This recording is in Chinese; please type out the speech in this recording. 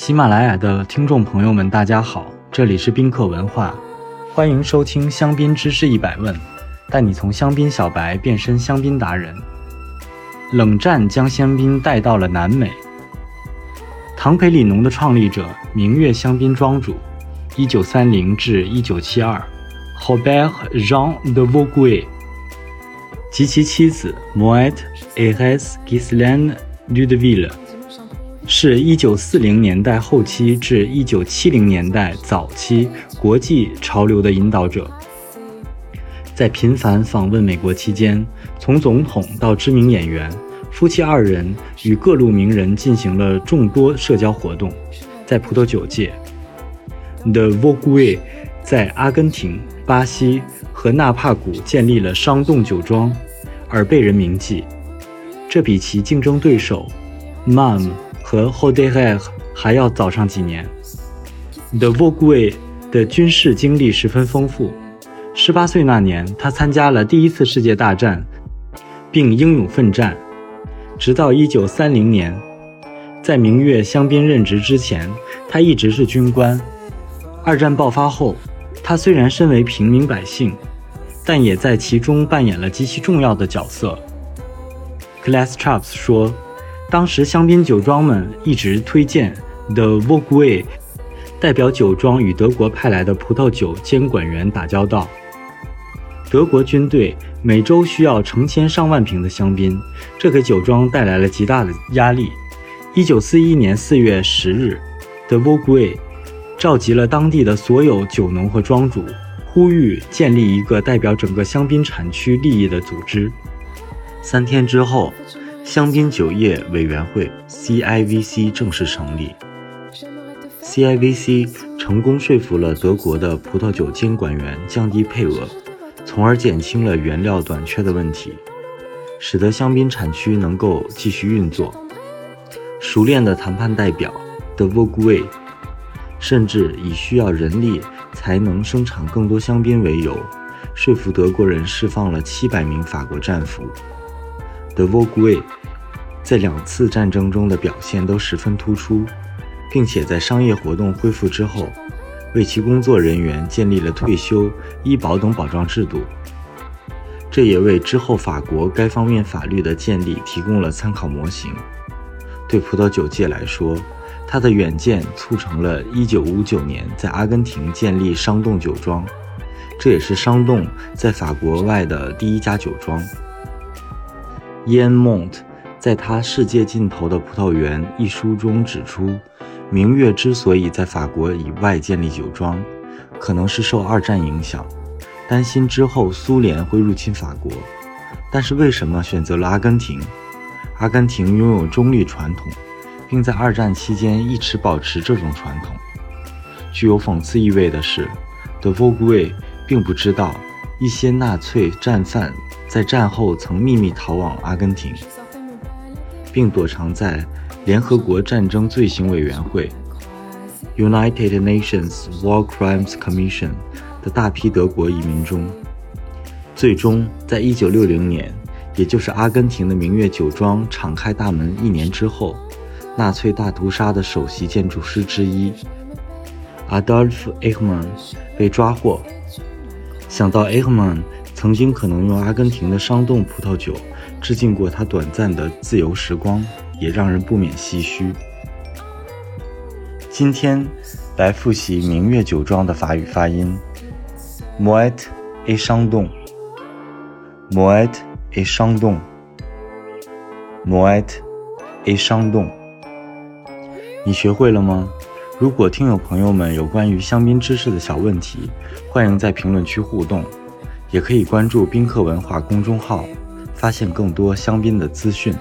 喜马拉雅的听众朋友们，大家好，这里是宾客文化，欢迎收听香槟知识一百问，带你从香槟小白变身香槟达人。冷战将香槟带到了南美。唐培里农的创立者，明月香槟庄主，一九三零至一九七二，Robert Jean de Vogüé 及其妻子 Moët et Res Gislaine Ludeville。是一九四零年代后期至一九七零年代早期国际潮流的引导者，在频繁访问美国期间，从总统到知名演员，夫妻二人与各路名人进行了众多社交活动。在葡萄酒界，The Vogue 在阿根廷、巴西和纳帕谷建立了商洞酒庄，而被人铭记。这比其竞争对手 Mum。和 h o d e r 还要早上几年。The Vogue 的军事经历十分丰富。十八岁那年，他参加了第一次世界大战，并英勇奋战。直到一九三零年，在明月香槟任职之前，他一直是军官。二战爆发后，他虽然身为平民百姓，但也在其中扮演了极其重要的角色。Class Traps 说。当时香槟酒庄们一直推荐 The Vogue，代表酒庄与德国派来的葡萄酒监管员打交道。德国军队每周需要成千上万瓶的香槟，这给酒庄带来了极大的压力。一九四一年四月十日，The Vogue 召集了当地的所有酒农和庄主，呼吁建立一个代表整个香槟产区利益的组织。三天之后。香槟酒业委员会 （CIVC） 正式成立。CIVC 成功说服了德国的葡萄酒监管员降低配额，从而减轻了原料短缺的问题，使得香槟产区能够继续运作。熟练的谈判代表 De Vogue 甚至以需要人力才能生产更多香槟为由，说服德国人释放了七百名法国战俘。De Vogue 在两次战争中的表现都十分突出，并且在商业活动恢复之后，为其工作人员建立了退休、医保等保障制度。这也为之后法国该方面法律的建立提供了参考模型。对葡萄酒界来说，他的远见促成了1959年在阿根廷建立商洞酒庄，这也是商洞在法国外的第一家酒庄。Yanmont。在他《世界尽头的葡萄园》一书中指出，明月之所以在法国以外建立酒庄，可能是受二战影响，担心之后苏联会入侵法国。但是为什么选择了阿根廷？阿根廷拥有中立传统，并在二战期间一直保持这种传统。具有讽刺意味的是，德沃古韦并不知道一些纳粹战犯在战后曾秘密逃往阿根廷。并躲藏在联合国战争罪行委员会 （United Nations War Crimes Commission） 的大批德国移民中。最终，在1960年，也就是阿根廷的明月酒庄敞开大门一年之后，纳粹大屠杀的首席建筑师之一 Adolf Eichmann 被抓获。想到 Eichmann 曾经可能用阿根廷的商洞葡萄酒。致敬过他短暂的自由时光，也让人不免唏嘘。今天来复习明月酒庄的法语发音：Moet a 商洞，moet a 商洞，moet a 商洞。你学会了吗？如果听友朋友们有关于香槟知识的小问题，欢迎在评论区互动，也可以关注宾客文化公众号。发现更多香槟的资讯。